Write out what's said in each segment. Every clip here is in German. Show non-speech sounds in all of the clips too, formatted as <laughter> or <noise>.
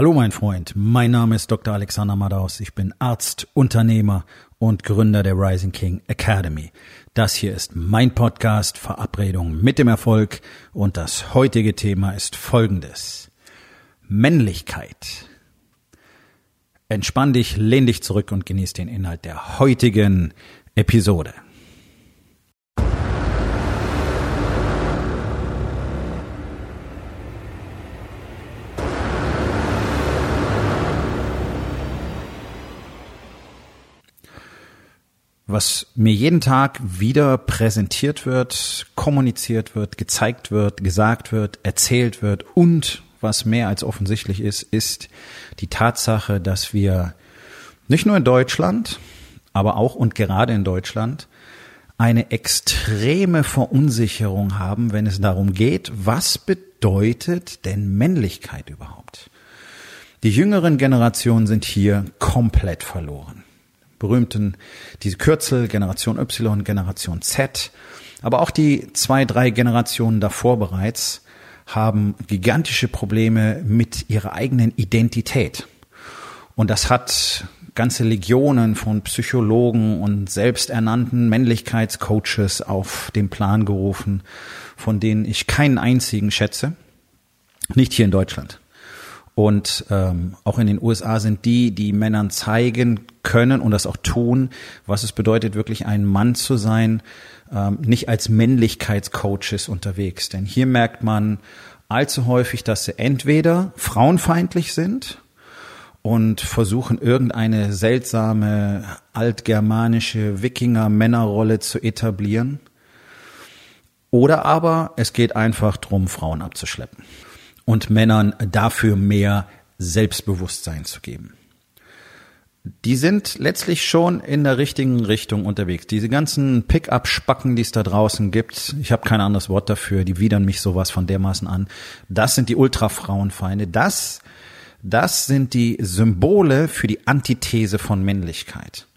Hallo mein Freund, mein Name ist Dr. Alexander Madaus. Ich bin Arzt, Unternehmer und Gründer der Rising King Academy. Das hier ist mein Podcast Verabredung mit dem Erfolg und das heutige Thema ist folgendes. Männlichkeit. Entspann dich, lehn dich zurück und genieß den Inhalt der heutigen Episode. Was mir jeden Tag wieder präsentiert wird, kommuniziert wird, gezeigt wird, gesagt wird, erzählt wird und was mehr als offensichtlich ist, ist die Tatsache, dass wir nicht nur in Deutschland, aber auch und gerade in Deutschland eine extreme Verunsicherung haben, wenn es darum geht, was bedeutet denn Männlichkeit überhaupt? Die jüngeren Generationen sind hier komplett verloren berühmten, diese Kürzel, Generation Y, Generation Z, aber auch die zwei, drei Generationen davor bereits haben gigantische Probleme mit ihrer eigenen Identität. Und das hat ganze Legionen von Psychologen und selbsternannten Männlichkeitscoaches auf den Plan gerufen, von denen ich keinen einzigen schätze. Nicht hier in Deutschland. Und ähm, auch in den USA sind die, die Männern zeigen können und das auch tun, was es bedeutet, wirklich ein Mann zu sein, ähm, nicht als Männlichkeitscoaches unterwegs. Denn hier merkt man allzu häufig, dass sie entweder frauenfeindlich sind und versuchen irgendeine seltsame altgermanische Wikinger-Männerrolle zu etablieren. Oder aber es geht einfach drum, Frauen abzuschleppen und Männern dafür mehr Selbstbewusstsein zu geben. Die sind letztlich schon in der richtigen Richtung unterwegs. Diese ganzen Pick-up-Spacken, die es da draußen gibt, ich habe kein anderes Wort dafür, die widern mich sowas von dermaßen an. Das sind die Ultrafrauenfeinde. Das, das sind die Symbole für die Antithese von Männlichkeit,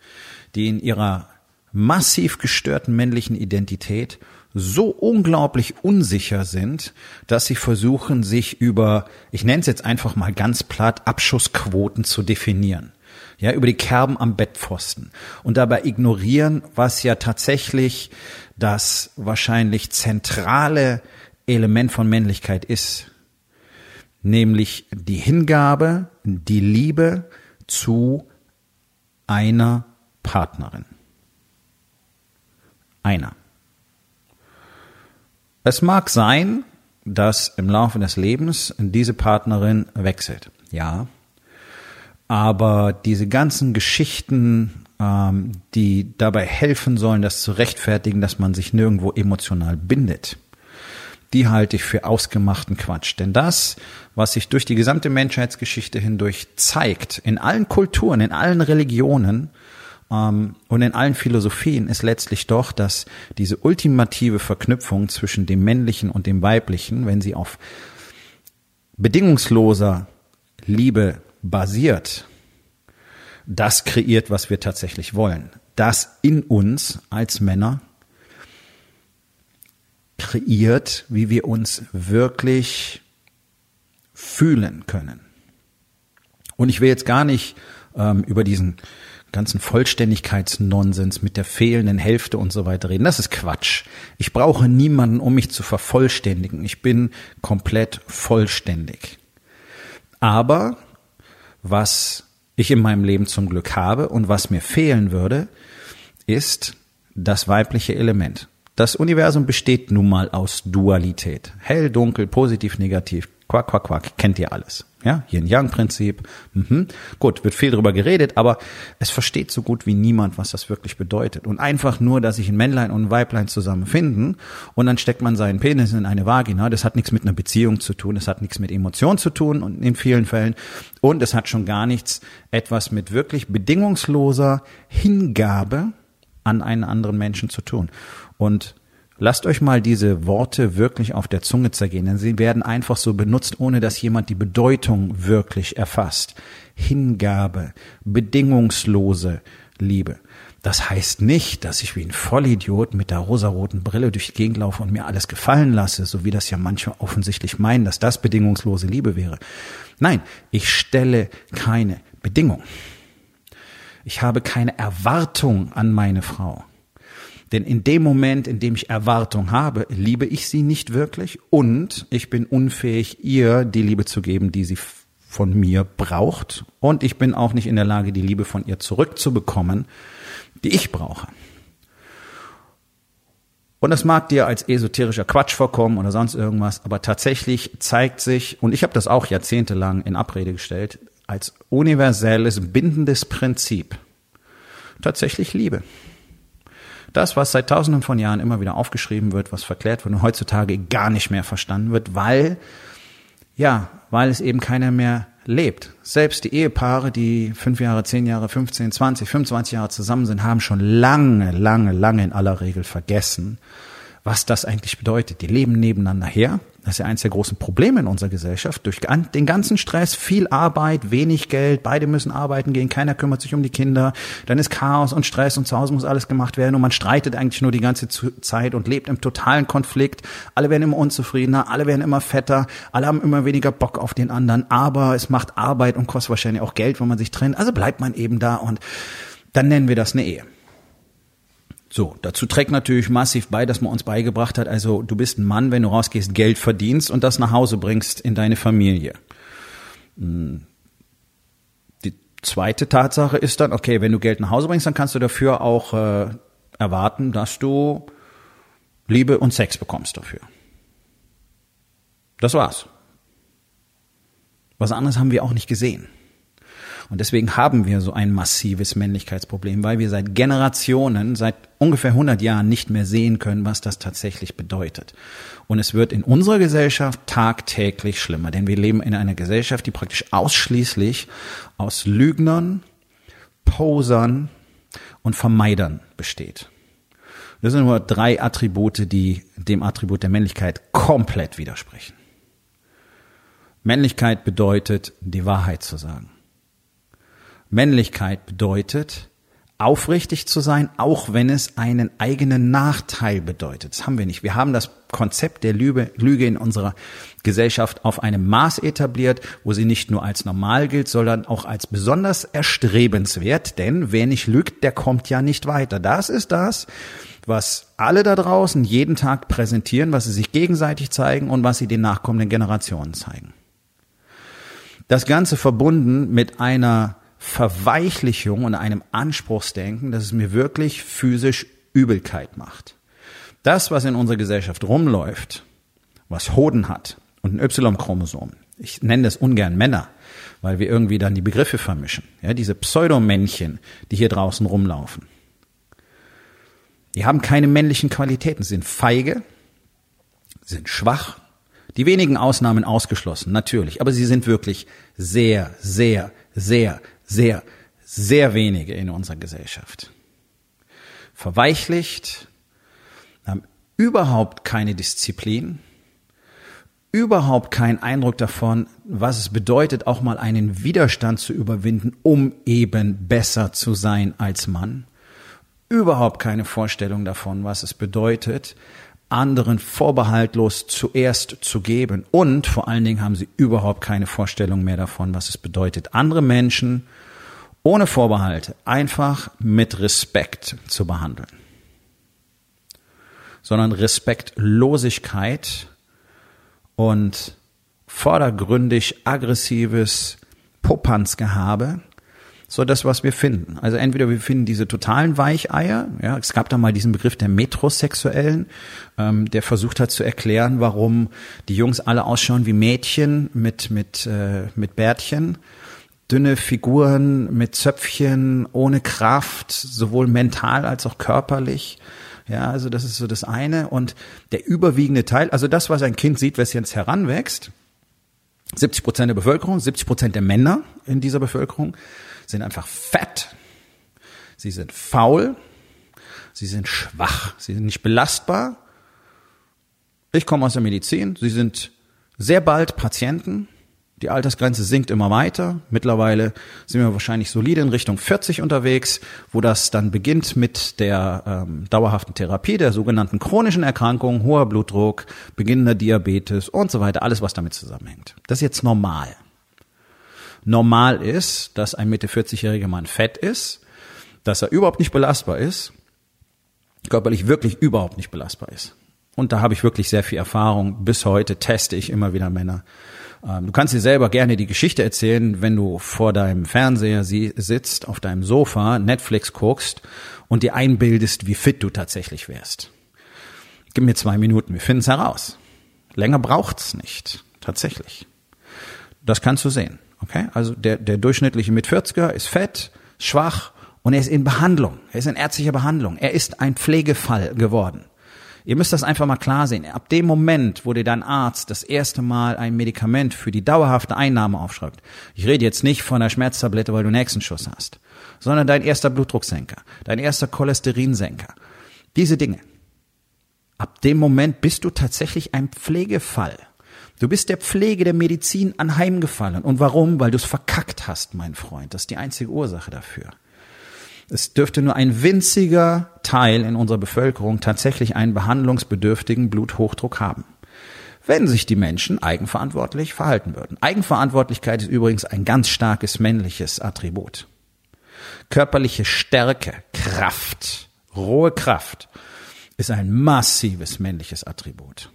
die in ihrer massiv gestörten männlichen Identität so unglaublich unsicher sind, dass sie versuchen, sich über, ich nenne es jetzt einfach mal ganz platt, Abschussquoten zu definieren. Ja, über die Kerben am Bettpfosten und dabei ignorieren, was ja tatsächlich das wahrscheinlich zentrale Element von Männlichkeit ist, nämlich die Hingabe, die Liebe zu einer Partnerin. Einer. Es mag sein, dass im Laufe des Lebens diese Partnerin wechselt. Ja. Aber diese ganzen Geschichten, ähm, die dabei helfen sollen, das zu rechtfertigen, dass man sich nirgendwo emotional bindet, die halte ich für ausgemachten Quatsch. Denn das, was sich durch die gesamte Menschheitsgeschichte hindurch zeigt, in allen Kulturen, in allen Religionen, und in allen Philosophien ist letztlich doch, dass diese ultimative Verknüpfung zwischen dem Männlichen und dem Weiblichen, wenn sie auf bedingungsloser Liebe basiert, das kreiert, was wir tatsächlich wollen. Das in uns als Männer kreiert, wie wir uns wirklich fühlen können. Und ich will jetzt gar nicht ähm, über diesen ganzen Vollständigkeitsnonsens mit der fehlenden Hälfte und so weiter reden. Das ist Quatsch. Ich brauche niemanden, um mich zu vervollständigen. Ich bin komplett vollständig. Aber was ich in meinem Leben zum Glück habe und was mir fehlen würde, ist das weibliche Element. Das Universum besteht nun mal aus Dualität. Hell, dunkel, positiv, negativ, Quack, quack, quack, kennt ihr alles. Ja, hier ein Young-Prinzip. Mhm. Gut, wird viel drüber geredet, aber es versteht so gut wie niemand, was das wirklich bedeutet. Und einfach nur, dass sich ein Männlein und ein Weiblein zusammenfinden und dann steckt man seinen Penis in eine Vagina, das hat nichts mit einer Beziehung zu tun, das hat nichts mit Emotionen zu tun und in vielen Fällen und es hat schon gar nichts etwas mit wirklich bedingungsloser Hingabe an einen anderen Menschen zu tun. Und Lasst euch mal diese Worte wirklich auf der Zunge zergehen, denn sie werden einfach so benutzt, ohne dass jemand die Bedeutung wirklich erfasst. Hingabe, bedingungslose Liebe. Das heißt nicht, dass ich wie ein Vollidiot mit der rosaroten Brille durch die Gegend laufe und mir alles gefallen lasse, so wie das ja manche offensichtlich meinen, dass das bedingungslose Liebe wäre. Nein, ich stelle keine Bedingung. Ich habe keine Erwartung an meine Frau. Denn in dem Moment, in dem ich Erwartung habe, liebe ich sie nicht wirklich und ich bin unfähig, ihr die Liebe zu geben, die sie von mir braucht. Und ich bin auch nicht in der Lage, die Liebe von ihr zurückzubekommen, die ich brauche. Und das mag dir als esoterischer Quatsch vorkommen oder sonst irgendwas, aber tatsächlich zeigt sich, und ich habe das auch jahrzehntelang in Abrede gestellt, als universelles, bindendes Prinzip tatsächlich Liebe. Das, was seit tausenden von Jahren immer wieder aufgeschrieben wird, was verklärt wird und heutzutage gar nicht mehr verstanden wird, weil, ja, weil es eben keiner mehr lebt. Selbst die Ehepaare, die fünf Jahre, zehn Jahre, 15, 20, 25 Jahre zusammen sind, haben schon lange, lange, lange in aller Regel vergessen, was das eigentlich bedeutet. Die leben nebeneinander her. Das ist ja eines der großen Probleme in unserer Gesellschaft. Durch den ganzen Stress, viel Arbeit, wenig Geld, beide müssen arbeiten gehen, keiner kümmert sich um die Kinder, dann ist Chaos und Stress und zu Hause muss alles gemacht werden und man streitet eigentlich nur die ganze Zeit und lebt im totalen Konflikt. Alle werden immer unzufriedener, alle werden immer fetter, alle haben immer weniger Bock auf den anderen, aber es macht Arbeit und kostet wahrscheinlich auch Geld, wenn man sich trennt. Also bleibt man eben da und dann nennen wir das eine Ehe. So, dazu trägt natürlich massiv bei, dass man uns beigebracht hat, also du bist ein Mann, wenn du rausgehst, Geld verdienst und das nach Hause bringst in deine Familie. Hm. Die zweite Tatsache ist dann, okay, wenn du Geld nach Hause bringst, dann kannst du dafür auch äh, erwarten, dass du Liebe und Sex bekommst dafür. Das war's. Was anderes haben wir auch nicht gesehen. Und deswegen haben wir so ein massives Männlichkeitsproblem, weil wir seit Generationen, seit ungefähr 100 Jahren nicht mehr sehen können, was das tatsächlich bedeutet. Und es wird in unserer Gesellschaft tagtäglich schlimmer, denn wir leben in einer Gesellschaft, die praktisch ausschließlich aus Lügnern, Posern und Vermeidern besteht. Das sind nur drei Attribute, die dem Attribut der Männlichkeit komplett widersprechen. Männlichkeit bedeutet, die Wahrheit zu sagen. Männlichkeit bedeutet, aufrichtig zu sein, auch wenn es einen eigenen Nachteil bedeutet. Das haben wir nicht. Wir haben das Konzept der Lüge, Lüge in unserer Gesellschaft auf einem Maß etabliert, wo sie nicht nur als normal gilt, sondern auch als besonders erstrebenswert. Denn wer nicht lügt, der kommt ja nicht weiter. Das ist das, was alle da draußen jeden Tag präsentieren, was sie sich gegenseitig zeigen und was sie den nachkommenden Generationen zeigen. Das Ganze verbunden mit einer Verweichlichung und einem Anspruchsdenken, dass es mir wirklich physisch Übelkeit macht. Das, was in unserer Gesellschaft rumläuft, was Hoden hat und ein Y-Chromosom, ich nenne das ungern Männer, weil wir irgendwie dann die Begriffe vermischen. Ja, diese Pseudomännchen, die hier draußen rumlaufen. Die haben keine männlichen Qualitäten, sind feige, sind schwach, die wenigen Ausnahmen ausgeschlossen, natürlich, aber sie sind wirklich sehr, sehr, sehr, sehr, sehr wenige in unserer Gesellschaft. Verweichlicht, haben überhaupt keine Disziplin, überhaupt keinen Eindruck davon, was es bedeutet, auch mal einen Widerstand zu überwinden, um eben besser zu sein als Mann. Überhaupt keine Vorstellung davon, was es bedeutet, anderen vorbehaltlos zuerst zu geben. Und vor allen Dingen haben sie überhaupt keine Vorstellung mehr davon, was es bedeutet, andere Menschen ohne Vorbehalte einfach mit Respekt zu behandeln. Sondern Respektlosigkeit und vordergründig aggressives Popanzgehabe so das, was wir finden. Also entweder wir finden diese totalen Weicheier, ja, es gab da mal diesen Begriff der Metrosexuellen, ähm, der versucht hat zu erklären, warum die Jungs alle ausschauen wie Mädchen mit, mit, äh, mit Bärtchen, dünne Figuren mit Zöpfchen, ohne Kraft, sowohl mental als auch körperlich. Ja, also das ist so das eine. Und der überwiegende Teil, also das, was ein Kind sieht, was jetzt heranwächst, 70 Prozent der Bevölkerung, 70 Prozent der Männer in dieser Bevölkerung sind einfach fett, sie sind faul, sie sind schwach, sie sind nicht belastbar. Ich komme aus der Medizin, sie sind sehr bald Patienten, Die Altersgrenze sinkt immer weiter. Mittlerweile sind wir wahrscheinlich solide in Richtung 40 unterwegs, wo das dann beginnt mit der ähm, dauerhaften Therapie der sogenannten chronischen Erkrankungen, hoher Blutdruck, beginnender Diabetes und so weiter, alles was damit zusammenhängt. Das ist jetzt normal. Normal ist, dass ein Mitte 40-jähriger Mann fett ist, dass er überhaupt nicht belastbar ist, körperlich wirklich überhaupt nicht belastbar ist. Und da habe ich wirklich sehr viel Erfahrung. Bis heute teste ich immer wieder Männer. Ähm, du kannst dir selber gerne die Geschichte erzählen, wenn du vor deinem Fernseher sitzt, auf deinem Sofa, Netflix guckst und dir einbildest, wie fit du tatsächlich wärst. Gib mir zwei Minuten, wir finden es heraus. Länger braucht's nicht, tatsächlich. Das kannst du sehen. Okay? Also der, der durchschnittliche mit 40er ist fett, schwach und er ist in Behandlung. Er ist in ärztlicher Behandlung. Er ist ein Pflegefall geworden. Ihr müsst das einfach mal klar sehen. Ab dem Moment, wo dir dein Arzt das erste Mal ein Medikament für die dauerhafte Einnahme aufschreibt, ich rede jetzt nicht von einer Schmerztablette, weil du nächsten Schuss hast, sondern dein erster Blutdrucksenker, dein erster Cholesterinsenker, diese Dinge. Ab dem Moment bist du tatsächlich ein Pflegefall. Du bist der Pflege der Medizin anheimgefallen. Und warum? Weil du es verkackt hast, mein Freund. Das ist die einzige Ursache dafür. Es dürfte nur ein winziger Teil in unserer Bevölkerung tatsächlich einen behandlungsbedürftigen Bluthochdruck haben. Wenn sich die Menschen eigenverantwortlich verhalten würden. Eigenverantwortlichkeit ist übrigens ein ganz starkes männliches Attribut. Körperliche Stärke, Kraft, rohe Kraft ist ein massives männliches Attribut.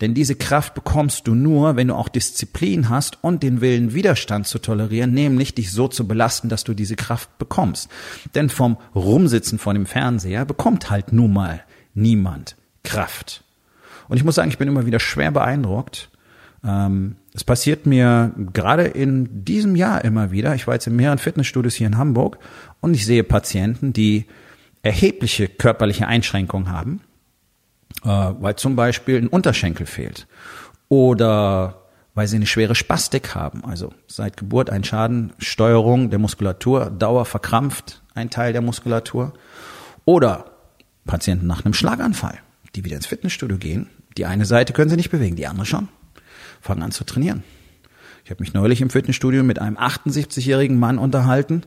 Denn diese Kraft bekommst du nur, wenn du auch Disziplin hast und den Willen, Widerstand zu tolerieren, nämlich dich so zu belasten, dass du diese Kraft bekommst. Denn vom Rumsitzen vor dem Fernseher bekommt halt nun mal niemand Kraft. Und ich muss sagen, ich bin immer wieder schwer beeindruckt. Ähm, es passiert mir gerade in diesem Jahr immer wieder. Ich war jetzt in mehreren Fitnessstudios hier in Hamburg und ich sehe Patienten, die erhebliche körperliche Einschränkungen haben äh, weil zum Beispiel ein Unterschenkel fehlt oder weil sie eine schwere Spastik haben, also seit Geburt ein Schaden, Steuerung der Muskulatur, Dauer verkrampft, ein Teil der Muskulatur oder Patienten nach einem Schlaganfall, die wieder ins Fitnessstudio gehen. Die eine Seite können sie nicht bewegen, die andere schon. Fangen an zu trainieren. Ich habe mich neulich im Fitnessstudio mit einem 78-jährigen Mann unterhalten,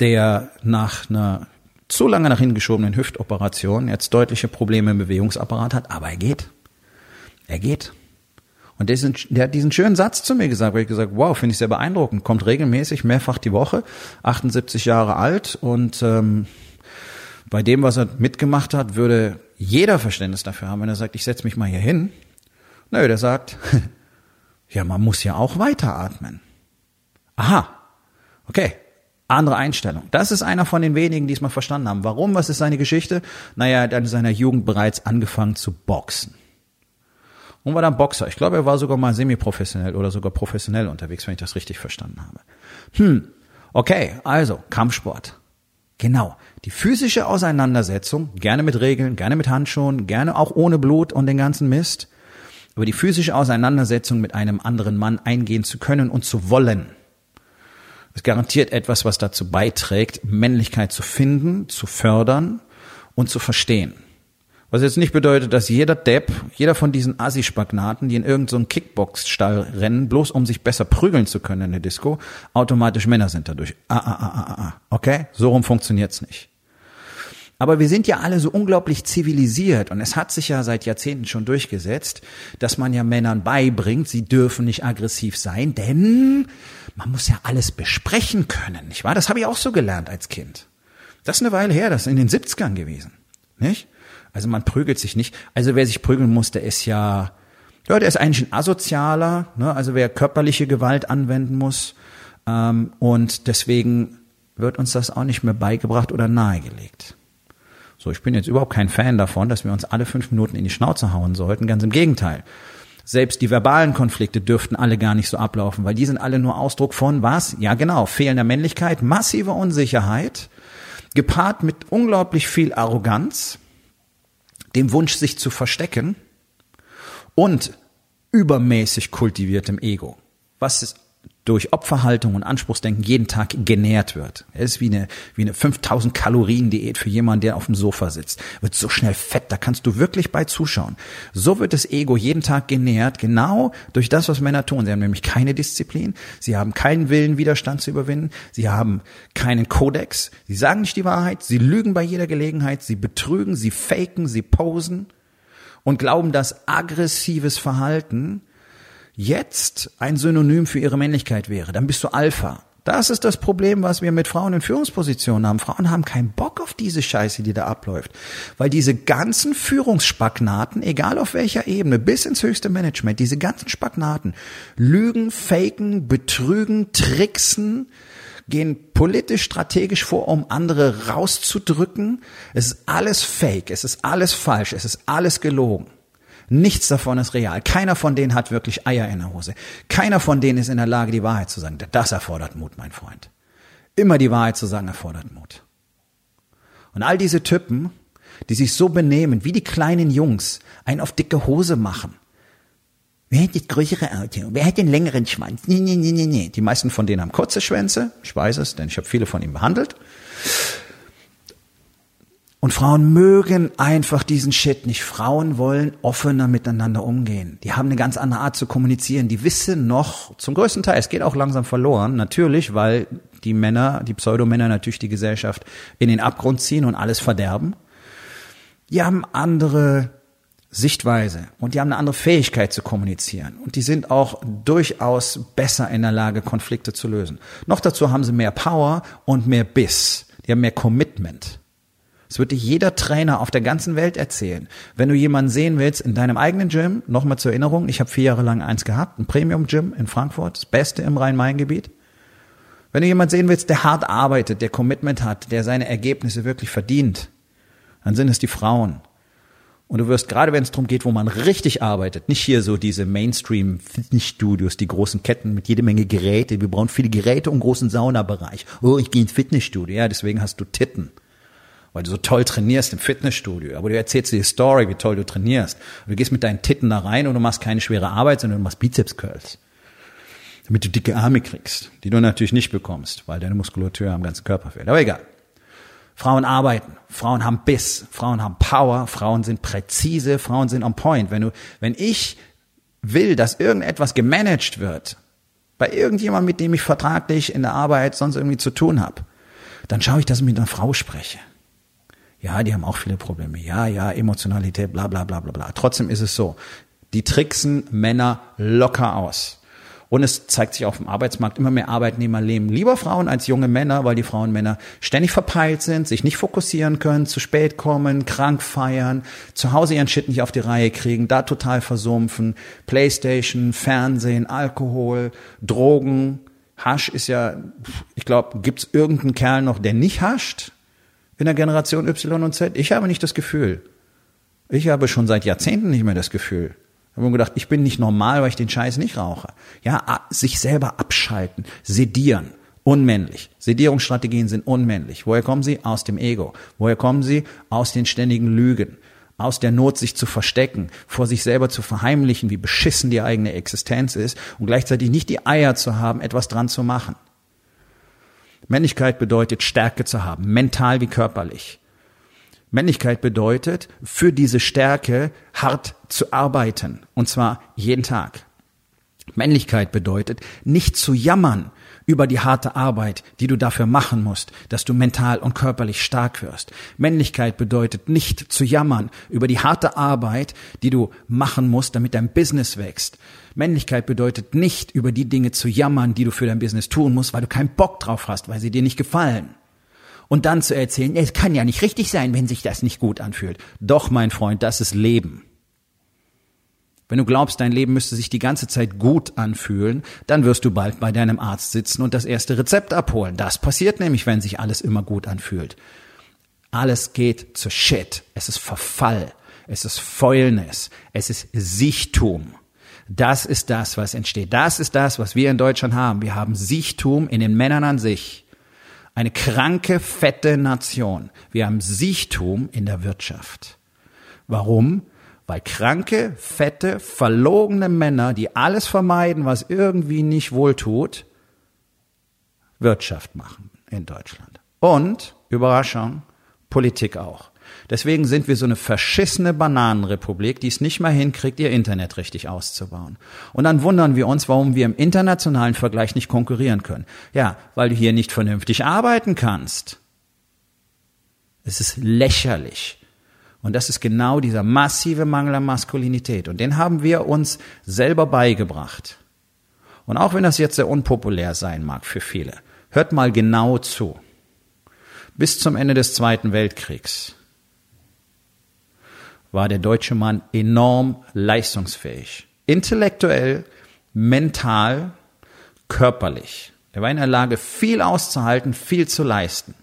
der nach einer zu lange nach hingeschobenen Hüftoperation jetzt deutliche Probleme im Bewegungsapparat hat, aber er geht. Er geht. Und der, der hat diesen schönen Satz zu mir gesagt, weil ich gesagt, wow, finde ich sehr beeindruckend. Kommt regelmäßig, mehrfach die Woche, 78 Jahre alt und ähm, bei dem, was er mitgemacht hat, würde jeder Verständnis dafür haben, wenn er sagt, ich setze mich mal hier hin. Nö, der sagt, <laughs> ja, man muss ja auch weiteratmen. Aha, okay, andere Einstellung. Das ist einer von den wenigen, die es mal verstanden haben. Warum? Was ist seine Geschichte? Naja, er hat in seiner Jugend bereits angefangen zu boxen. Und war dann Boxer. Ich glaube, er war sogar mal semi-professionell oder sogar professionell unterwegs, wenn ich das richtig verstanden habe. Hm, okay, also Kampfsport. Genau. Die physische Auseinandersetzung, gerne mit Regeln, gerne mit Handschuhen, gerne auch ohne Blut und den ganzen Mist, aber die physische Auseinandersetzung mit einem anderen Mann eingehen zu können und zu wollen, ist garantiert etwas, was dazu beiträgt, Männlichkeit zu finden, zu fördern und zu verstehen. Was jetzt nicht bedeutet, dass jeder Depp, jeder von diesen Assi-Spagnaten, die in irgendeinen so Kickbox-Stall rennen, bloß um sich besser prügeln zu können in der Disco, automatisch Männer sind dadurch. Ah, ah, ah, ah, ah. Okay? So rum funktioniert's nicht. Aber wir sind ja alle so unglaublich zivilisiert und es hat sich ja seit Jahrzehnten schon durchgesetzt, dass man ja Männern beibringt, sie dürfen nicht aggressiv sein, denn man muss ja alles besprechen können, nicht wahr? Das habe ich auch so gelernt als Kind. Das ist eine Weile her, das ist in den 70ern gewesen, nicht? Also man prügelt sich nicht. Also wer sich prügeln muss, der ist ja, ja, der ist eigentlich ein asozialer, ne? also wer körperliche Gewalt anwenden muss. Ähm, und deswegen wird uns das auch nicht mehr beigebracht oder nahegelegt. So, ich bin jetzt überhaupt kein Fan davon, dass wir uns alle fünf Minuten in die Schnauze hauen sollten. Ganz im Gegenteil. Selbst die verbalen Konflikte dürften alle gar nicht so ablaufen, weil die sind alle nur Ausdruck von was? Ja, genau, fehlender Männlichkeit, massiver Unsicherheit, gepaart mit unglaublich viel Arroganz, dem Wunsch, sich zu verstecken und übermäßig kultiviertem Ego. Was ist durch Opferhaltung und Anspruchsdenken jeden Tag genährt wird. Es ist wie eine, wie eine 5000 Kalorien Diät für jemanden, der auf dem Sofa sitzt. Wird so schnell fett, da kannst du wirklich bei zuschauen. So wird das Ego jeden Tag genährt, genau durch das, was Männer tun. Sie haben nämlich keine Disziplin, sie haben keinen Willen, Widerstand zu überwinden, sie haben keinen Kodex, sie sagen nicht die Wahrheit, sie lügen bei jeder Gelegenheit, sie betrügen, sie faken, sie posen und glauben, dass aggressives Verhalten jetzt ein Synonym für ihre Männlichkeit wäre, dann bist du Alpha. Das ist das Problem, was wir mit Frauen in Führungspositionen haben. Frauen haben keinen Bock auf diese Scheiße, die da abläuft. Weil diese ganzen Führungsspagnaten, egal auf welcher Ebene, bis ins höchste Management, diese ganzen Spagnaten, lügen, faken, betrügen, tricksen, gehen politisch strategisch vor, um andere rauszudrücken. Es ist alles fake, es ist alles falsch, es ist alles gelogen. Nichts davon ist real. Keiner von denen hat wirklich Eier in der Hose. Keiner von denen ist in der Lage, die Wahrheit zu sagen. Das erfordert Mut, mein Freund. Immer die Wahrheit zu sagen erfordert Mut. Und all diese Typen, die sich so benehmen, wie die kleinen Jungs, einen auf dicke Hose machen. Wer hat das größere Auto? Wer hat den längeren Schwanz? Nee, nee, nee, nee, nee. Die meisten von denen haben kurze Schwänze. Ich weiß es, denn ich habe viele von ihnen behandelt. Und Frauen mögen einfach diesen Shit nicht. Frauen wollen offener miteinander umgehen. Die haben eine ganz andere Art zu kommunizieren. Die wissen noch, zum größten Teil, es geht auch langsam verloren, natürlich, weil die Männer, die Pseudomänner natürlich die Gesellschaft in den Abgrund ziehen und alles verderben. Die haben andere Sichtweise und die haben eine andere Fähigkeit zu kommunizieren und die sind auch durchaus besser in der Lage, Konflikte zu lösen. Noch dazu haben sie mehr Power und mehr Biss. Die haben mehr Commitment. Das wird dir jeder Trainer auf der ganzen Welt erzählen. Wenn du jemanden sehen willst in deinem eigenen Gym, nochmal zur Erinnerung, ich habe vier Jahre lang eins gehabt, ein Premium-Gym in Frankfurt, das beste im Rhein-Main-Gebiet. Wenn du jemanden sehen willst, der hart arbeitet, der Commitment hat, der seine Ergebnisse wirklich verdient, dann sind es die Frauen. Und du wirst, gerade wenn es darum geht, wo man richtig arbeitet, nicht hier so diese Mainstream-Fitnessstudios, die großen Ketten mit jede Menge Geräte. Wir brauchen viele Geräte und großen Saunabereich. Oh, ich gehe ins Fitnessstudio. Ja, deswegen hast du Titten weil du so toll trainierst im Fitnessstudio. Aber du erzählst dir die Story, wie toll du trainierst. Und du gehst mit deinen Titten da rein und du machst keine schwere Arbeit, sondern du machst Bizeps-Curls. Damit du dicke Arme kriegst, die du natürlich nicht bekommst, weil deine Muskulatur am ganzen Körper fehlt. Aber egal. Frauen arbeiten, Frauen haben Biss, Frauen haben Power, Frauen sind präzise, Frauen sind on point. Wenn du, wenn ich will, dass irgendetwas gemanagt wird, bei irgendjemandem, mit dem ich vertraglich in der Arbeit sonst irgendwie zu tun habe, dann schaue ich, dass ich mit einer Frau spreche. Ja, die haben auch viele Probleme. Ja, ja, Emotionalität, bla bla bla bla bla. Trotzdem ist es so, die tricksen Männer locker aus. Und es zeigt sich auf dem Arbeitsmarkt, immer mehr Arbeitnehmer leben lieber Frauen als junge Männer, weil die Frauen Männer ständig verpeilt sind, sich nicht fokussieren können, zu spät kommen, krank feiern, zu Hause ihren Shit nicht auf die Reihe kriegen, da total versumpfen, Playstation, Fernsehen, Alkohol, Drogen, Hasch ist ja, ich glaube, gibt's irgendeinen Kerl noch, der nicht hascht? In der Generation Y und Z? Ich habe nicht das Gefühl. Ich habe schon seit Jahrzehnten nicht mehr das Gefühl. Ich habe mir gedacht, ich bin nicht normal, weil ich den Scheiß nicht rauche. Ja, sich selber abschalten, sedieren, unmännlich. Sedierungsstrategien sind unmännlich. Woher kommen sie? Aus dem Ego. Woher kommen sie? Aus den ständigen Lügen. Aus der Not, sich zu verstecken, vor sich selber zu verheimlichen, wie beschissen die eigene Existenz ist und gleichzeitig nicht die Eier zu haben, etwas dran zu machen. Männlichkeit bedeutet Stärke zu haben, mental wie körperlich. Männlichkeit bedeutet, für diese Stärke hart zu arbeiten, und zwar jeden Tag. Männlichkeit bedeutet, nicht zu jammern über die harte Arbeit, die du dafür machen musst, dass du mental und körperlich stark wirst. Männlichkeit bedeutet, nicht zu jammern über die harte Arbeit, die du machen musst, damit dein Business wächst. Männlichkeit bedeutet nicht, über die Dinge zu jammern, die du für dein Business tun musst, weil du keinen Bock drauf hast, weil sie dir nicht gefallen. Und dann zu erzählen, es kann ja nicht richtig sein, wenn sich das nicht gut anfühlt. Doch, mein Freund, das ist Leben. Wenn du glaubst, dein Leben müsste sich die ganze Zeit gut anfühlen, dann wirst du bald bei deinem Arzt sitzen und das erste Rezept abholen. Das passiert nämlich, wenn sich alles immer gut anfühlt. Alles geht zu Shit. Es ist Verfall. Es ist Fäulnis. Es ist Sichtum. Das ist das, was entsteht. Das ist das, was wir in Deutschland haben. Wir haben Siechtum in den Männern an sich. Eine kranke, fette Nation. Wir haben Siechtum in der Wirtschaft. Warum? Weil kranke, fette, verlogene Männer, die alles vermeiden, was irgendwie nicht wohltut, Wirtschaft machen in Deutschland. Und, Überraschung, Politik auch. Deswegen sind wir so eine verschissene Bananenrepublik, die es nicht mal hinkriegt, ihr Internet richtig auszubauen. Und dann wundern wir uns, warum wir im internationalen Vergleich nicht konkurrieren können. Ja, weil du hier nicht vernünftig arbeiten kannst. Es ist lächerlich. Und das ist genau dieser massive Mangel an Maskulinität. Und den haben wir uns selber beigebracht. Und auch wenn das jetzt sehr unpopulär sein mag für viele, hört mal genau zu. Bis zum Ende des Zweiten Weltkriegs war der deutsche Mann enorm leistungsfähig. Intellektuell, mental, körperlich. Er war in der Lage, viel auszuhalten, viel zu leisten.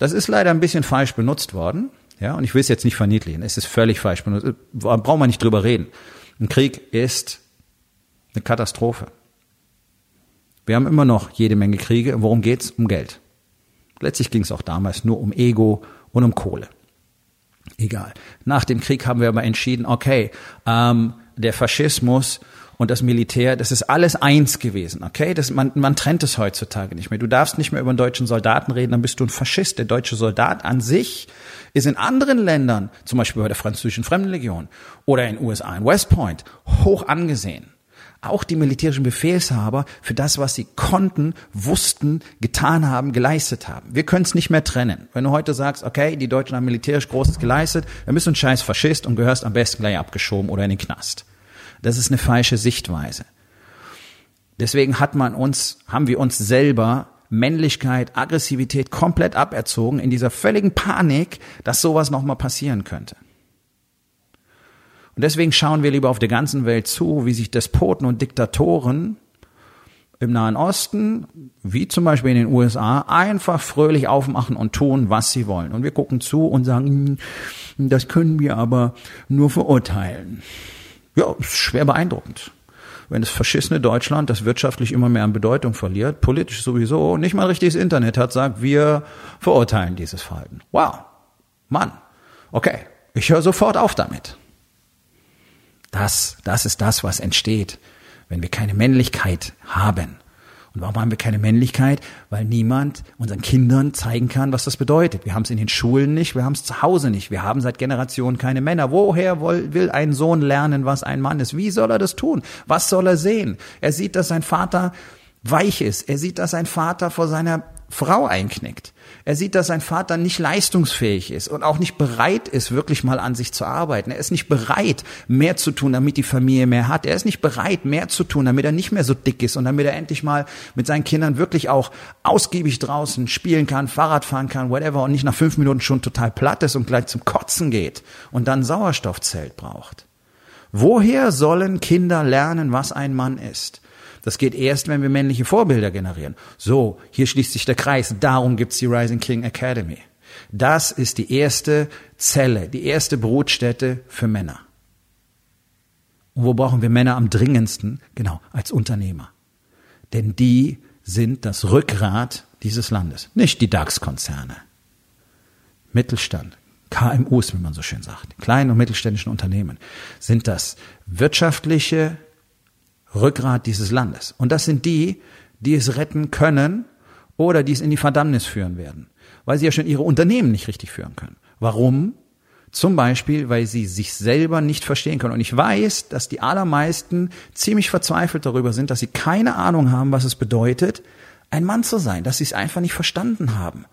Das ist leider ein bisschen falsch benutzt worden. Ja, und ich will es jetzt nicht verniedlichen. Es ist völlig falsch benutzt. Brauchen wir nicht drüber reden. Ein Krieg ist eine Katastrophe. Wir haben immer noch jede Menge Kriege. Worum geht's? Um Geld. Letztlich ging es auch damals nur um Ego und um Kohle. Egal. Nach dem Krieg haben wir aber entschieden, okay, ähm, der Faschismus und das Militär, das ist alles eins gewesen, okay? Das, man, man trennt es heutzutage nicht mehr. Du darfst nicht mehr über einen deutschen Soldaten reden, dann bist du ein Faschist. Der deutsche Soldat an sich ist in anderen Ländern, zum Beispiel bei der französischen Fremdenlegion oder in den USA in West Point, hoch angesehen auch die militärischen Befehlshaber für das, was sie konnten, wussten, getan haben, geleistet haben. Wir können es nicht mehr trennen. Wenn du heute sagst, okay, die Deutschen haben militärisch Großes geleistet, dann bist du ein scheiß Faschist und gehörst am besten gleich abgeschoben oder in den Knast. Das ist eine falsche Sichtweise. Deswegen hat man uns, haben wir uns selber Männlichkeit, Aggressivität komplett aberzogen in dieser völligen Panik, dass sowas nochmal passieren könnte. Und deswegen schauen wir lieber auf der ganzen Welt zu, wie sich Despoten und Diktatoren im Nahen Osten, wie zum Beispiel in den USA, einfach fröhlich aufmachen und tun, was sie wollen. Und wir gucken zu und sagen, hm, das können wir aber nur verurteilen. Ja, schwer beeindruckend. Wenn das verschissene Deutschland, das wirtschaftlich immer mehr an Bedeutung verliert, politisch sowieso, nicht mal richtiges Internet hat, sagt, wir verurteilen dieses Verhalten. Wow. Mann. Okay. Ich höre sofort auf damit. Das, das ist das, was entsteht, wenn wir keine Männlichkeit haben. Und warum haben wir keine Männlichkeit? Weil niemand unseren Kindern zeigen kann, was das bedeutet. Wir haben es in den Schulen nicht, wir haben es zu Hause nicht. Wir haben seit Generationen keine Männer. Woher will ein Sohn lernen, was ein Mann ist? Wie soll er das tun? Was soll er sehen? Er sieht, dass sein Vater weich ist. Er sieht, dass sein Vater vor seiner Frau einknickt. Er sieht, dass sein Vater nicht leistungsfähig ist und auch nicht bereit ist, wirklich mal an sich zu arbeiten. Er ist nicht bereit, mehr zu tun, damit die Familie mehr hat. Er ist nicht bereit, mehr zu tun, damit er nicht mehr so dick ist und damit er endlich mal mit seinen Kindern wirklich auch ausgiebig draußen spielen kann, Fahrrad fahren kann, whatever und nicht nach fünf Minuten schon total platt ist und gleich zum Kotzen geht und dann Sauerstoffzelt braucht. Woher sollen Kinder lernen, was ein Mann ist? Das geht erst, wenn wir männliche Vorbilder generieren. So, hier schließt sich der Kreis. Darum gibt's die Rising King Academy. Das ist die erste Zelle, die erste Brutstätte für Männer. Und wo brauchen wir Männer am dringendsten? Genau, als Unternehmer. Denn die sind das Rückgrat dieses Landes, nicht die DAX-Konzerne. Mittelstand, KMUs, wie man so schön sagt, kleinen und mittelständischen Unternehmen, sind das wirtschaftliche Rückgrat dieses Landes. Und das sind die, die es retten können oder die es in die Verdammnis führen werden, weil sie ja schon ihre Unternehmen nicht richtig führen können. Warum? Zum Beispiel, weil sie sich selber nicht verstehen können. Und ich weiß, dass die allermeisten ziemlich verzweifelt darüber sind, dass sie keine Ahnung haben, was es bedeutet, ein Mann zu sein, dass sie es einfach nicht verstanden haben.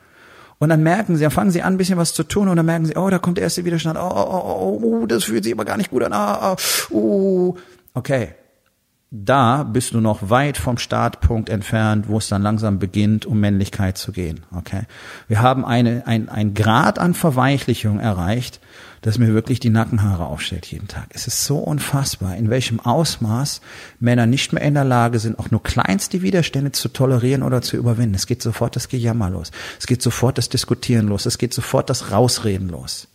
Und dann merken sie, dann fangen sie an, ein bisschen was zu tun und dann merken sie, oh, da kommt der erste Widerstand, oh, oh, oh, oh, das fühlt sich aber gar nicht gut an, ah, oh, oh. okay, da bist du noch weit vom Startpunkt entfernt, wo es dann langsam beginnt, um Männlichkeit zu gehen. Okay, wir haben eine ein, ein Grad an Verweichlichung erreicht, dass mir wirklich die Nackenhaare aufstellt jeden Tag. Es ist so unfassbar, in welchem Ausmaß Männer nicht mehr in der Lage sind, auch nur kleinste Widerstände zu tolerieren oder zu überwinden. Es geht sofort das Gejammer los. Es geht sofort das Diskutieren los. Es geht sofort das Rausreden los.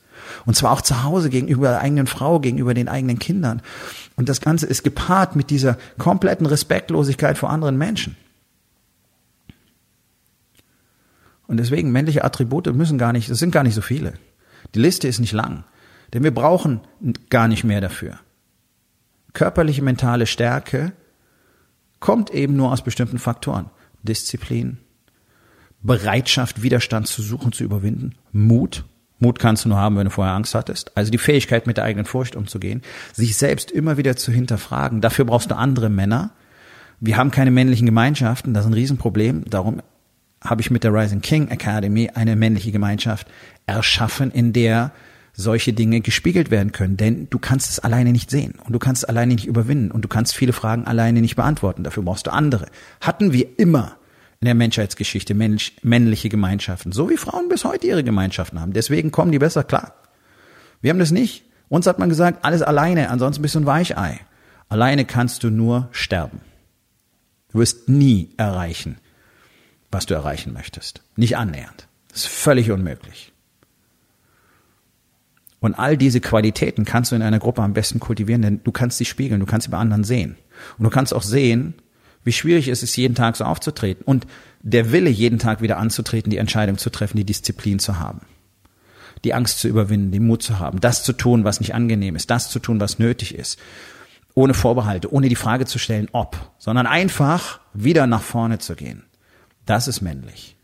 Und zwar auch zu Hause gegenüber der eigenen Frau, gegenüber den eigenen Kindern. Und das Ganze ist gepaart mit dieser kompletten Respektlosigkeit vor anderen Menschen. Und deswegen männliche Attribute müssen gar nicht, das sind gar nicht so viele. Die Liste ist nicht lang. Denn wir brauchen gar nicht mehr dafür. Körperliche, mentale Stärke kommt eben nur aus bestimmten Faktoren. Disziplin, Bereitschaft, Widerstand zu suchen, zu überwinden, Mut. Mut kannst du nur haben, wenn du vorher Angst hattest. Also die Fähigkeit, mit der eigenen Furcht umzugehen, sich selbst immer wieder zu hinterfragen. Dafür brauchst du andere Männer. Wir haben keine männlichen Gemeinschaften, das ist ein Riesenproblem. Darum habe ich mit der Rising King Academy eine männliche Gemeinschaft erschaffen, in der solche Dinge gespiegelt werden können. Denn du kannst es alleine nicht sehen und du kannst es alleine nicht überwinden und du kannst viele Fragen alleine nicht beantworten. Dafür brauchst du andere. Hatten wir immer in der Menschheitsgeschichte männlich, männliche Gemeinschaften, so wie Frauen bis heute ihre Gemeinschaften haben. Deswegen kommen die besser klar. Wir haben das nicht. Uns hat man gesagt, alles alleine, ansonsten bist du ein Weichei. Alleine kannst du nur sterben. Du wirst nie erreichen, was du erreichen möchtest. Nicht annähernd. Das ist völlig unmöglich. Und all diese Qualitäten kannst du in einer Gruppe am besten kultivieren, denn du kannst sie spiegeln, du kannst sie bei anderen sehen. Und du kannst auch sehen, wie schwierig es ist, jeden Tag so aufzutreten. Und der Wille, jeden Tag wieder anzutreten, die Entscheidung zu treffen, die Disziplin zu haben. Die Angst zu überwinden, den Mut zu haben, das zu tun, was nicht angenehm ist, das zu tun, was nötig ist. Ohne Vorbehalte, ohne die Frage zu stellen, ob, sondern einfach wieder nach vorne zu gehen. Das ist männlich.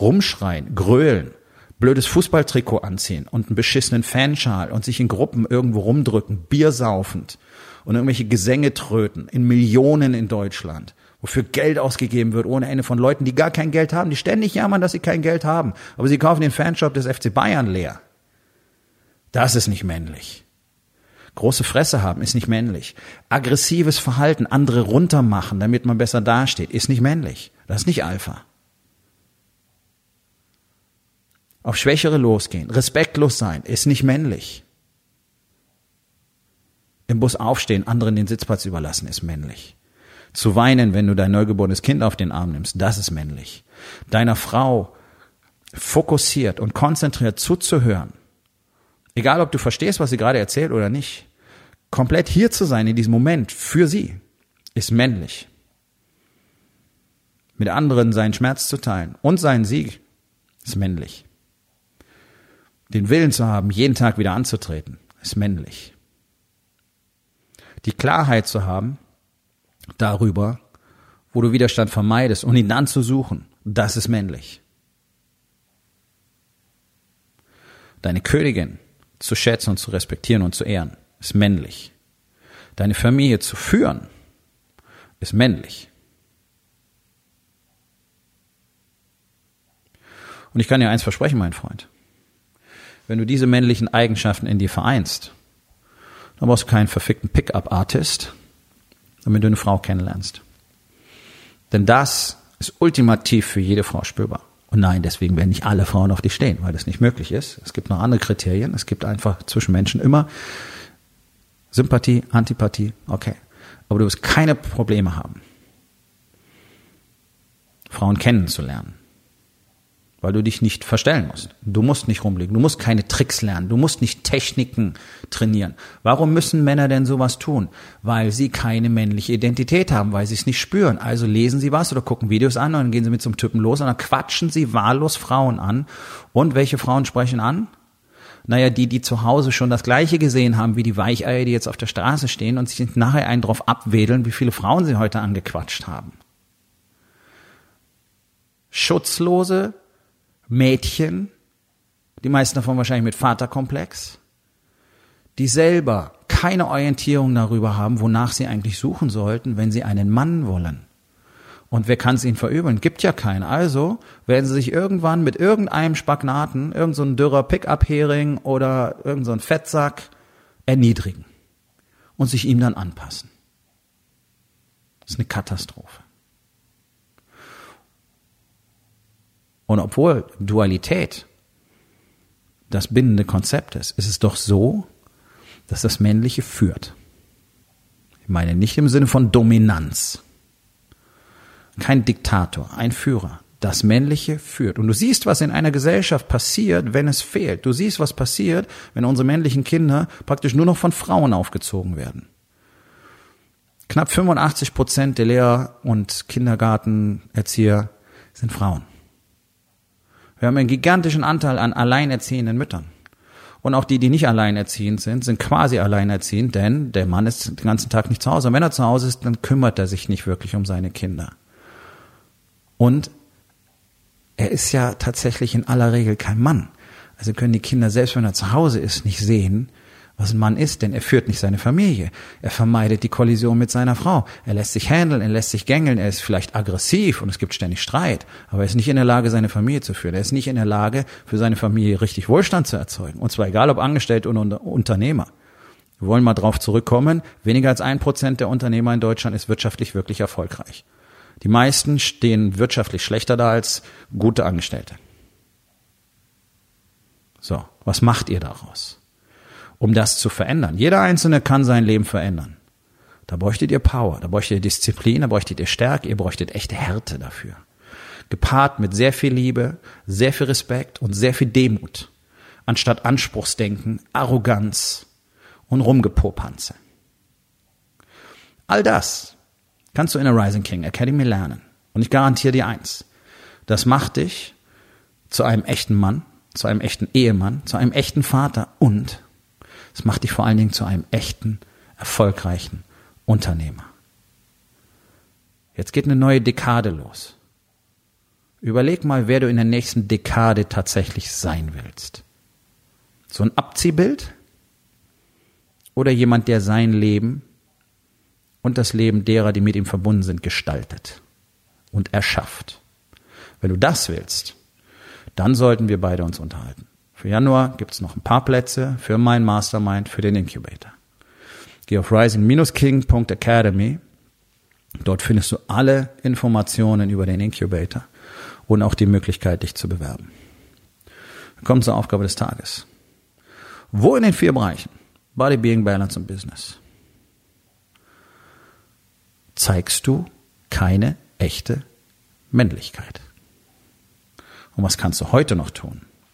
Rumschreien, grölen, blödes Fußballtrikot anziehen und einen beschissenen Fanschal und sich in Gruppen irgendwo rumdrücken, Bier saufend und irgendwelche Gesänge tröten in Millionen in Deutschland, wofür Geld ausgegeben wird ohne Ende von Leuten, die gar kein Geld haben, die ständig jammern, dass sie kein Geld haben, aber sie kaufen den Fanshop des FC Bayern leer. Das ist nicht männlich. Große Fresse haben ist nicht männlich. Aggressives Verhalten, andere runtermachen, damit man besser dasteht, ist nicht männlich. Das ist nicht Alpha. auf Schwächere losgehen, respektlos sein, ist nicht männlich. Im Bus aufstehen, anderen den Sitzplatz überlassen, ist männlich. Zu weinen, wenn du dein neugeborenes Kind auf den Arm nimmst, das ist männlich. Deiner Frau fokussiert und konzentriert zuzuhören, egal ob du verstehst, was sie gerade erzählt oder nicht, komplett hier zu sein in diesem Moment für sie, ist männlich. Mit anderen seinen Schmerz zu teilen und seinen Sieg ist männlich. Den Willen zu haben, jeden Tag wieder anzutreten, ist männlich. Die Klarheit zu haben darüber, wo du Widerstand vermeidest und ihn dann zu suchen, das ist männlich. Deine Königin zu schätzen und zu respektieren und zu ehren, ist männlich. Deine Familie zu führen, ist männlich. Und ich kann dir eins versprechen, mein Freund wenn du diese männlichen Eigenschaften in dir vereinst, dann brauchst du keinen verfickten Pickup-Artist, damit du eine Frau kennenlernst. Denn das ist ultimativ für jede Frau spürbar. Und nein, deswegen werden nicht alle Frauen auf dich stehen, weil das nicht möglich ist. Es gibt noch andere Kriterien. Es gibt einfach zwischen Menschen immer Sympathie, Antipathie, okay. Aber du wirst keine Probleme haben, Frauen kennenzulernen weil du dich nicht verstellen musst. Du musst nicht rumliegen, du musst keine Tricks lernen, du musst nicht Techniken trainieren. Warum müssen Männer denn sowas tun? Weil sie keine männliche Identität haben, weil sie es nicht spüren. Also lesen sie was oder gucken Videos an und dann gehen sie mit so einem Typen los und dann quatschen sie wahllos Frauen an. Und welche Frauen sprechen an? Naja, die, die zu Hause schon das Gleiche gesehen haben wie die Weicheier, die jetzt auf der Straße stehen und sich nachher einen drauf abwedeln, wie viele Frauen sie heute angequatscht haben. Schutzlose, Mädchen, die meisten davon wahrscheinlich mit Vaterkomplex, die selber keine Orientierung darüber haben, wonach sie eigentlich suchen sollten, wenn sie einen Mann wollen. Und wer kann es ihnen verübeln? Gibt ja keinen. Also werden sie sich irgendwann mit irgendeinem Spagnaten, irgendein so dürrer Pickup-Hering oder irgendein so Fettsack erniedrigen und sich ihm dann anpassen. Das ist eine Katastrophe. Und obwohl Dualität das bindende Konzept ist, ist es doch so, dass das Männliche führt. Ich meine nicht im Sinne von Dominanz. Kein Diktator, ein Führer. Das Männliche führt. Und du siehst, was in einer Gesellschaft passiert, wenn es fehlt. Du siehst, was passiert, wenn unsere männlichen Kinder praktisch nur noch von Frauen aufgezogen werden. Knapp 85 Prozent der Lehrer und Kindergartenerzieher sind Frauen. Wir haben einen gigantischen Anteil an alleinerziehenden Müttern. Und auch die, die nicht alleinerziehend sind, sind quasi alleinerziehend, denn der Mann ist den ganzen Tag nicht zu Hause. Und wenn er zu Hause ist, dann kümmert er sich nicht wirklich um seine Kinder. Und er ist ja tatsächlich in aller Regel kein Mann. Also können die Kinder, selbst wenn er zu Hause ist, nicht sehen, was ein Mann ist, denn er führt nicht seine Familie. Er vermeidet die Kollision mit seiner Frau. Er lässt sich handeln, er lässt sich gängeln, er ist vielleicht aggressiv und es gibt ständig Streit, aber er ist nicht in der Lage, seine Familie zu führen. Er ist nicht in der Lage, für seine Familie richtig Wohlstand zu erzeugen. Und zwar egal, ob angestellt oder Unternehmer. Wir wollen mal drauf zurückkommen. Weniger als ein Prozent der Unternehmer in Deutschland ist wirtschaftlich wirklich erfolgreich. Die meisten stehen wirtschaftlich schlechter da als gute Angestellte. So, was macht ihr daraus? Um das zu verändern. Jeder Einzelne kann sein Leben verändern. Da bräuchtet ihr Power, da bräuchtet ihr Disziplin, da bräuchtet ihr Stärke, ihr bräuchtet echte Härte dafür. Gepaart mit sehr viel Liebe, sehr viel Respekt und sehr viel Demut. Anstatt Anspruchsdenken, Arroganz und Rumgepopanze. All das kannst du in der Rising King Academy lernen. Und ich garantiere dir eins. Das macht dich zu einem echten Mann, zu einem echten Ehemann, zu einem echten Vater und es macht dich vor allen Dingen zu einem echten, erfolgreichen Unternehmer. Jetzt geht eine neue Dekade los. Überleg mal, wer du in der nächsten Dekade tatsächlich sein willst. So ein Abziehbild? Oder jemand, der sein Leben und das Leben derer, die mit ihm verbunden sind, gestaltet und erschafft? Wenn du das willst, dann sollten wir beide uns unterhalten. Für Januar gibt es noch ein paar Plätze für mein Mastermind für den Incubator. Geh auf rising-king.academy. Dort findest du alle Informationen über den Incubator und auch die Möglichkeit, dich zu bewerben. Wir kommen zur Aufgabe des Tages. Wo in den vier Bereichen Body, Being, Balance und Business zeigst du keine echte Männlichkeit? Und was kannst du heute noch tun?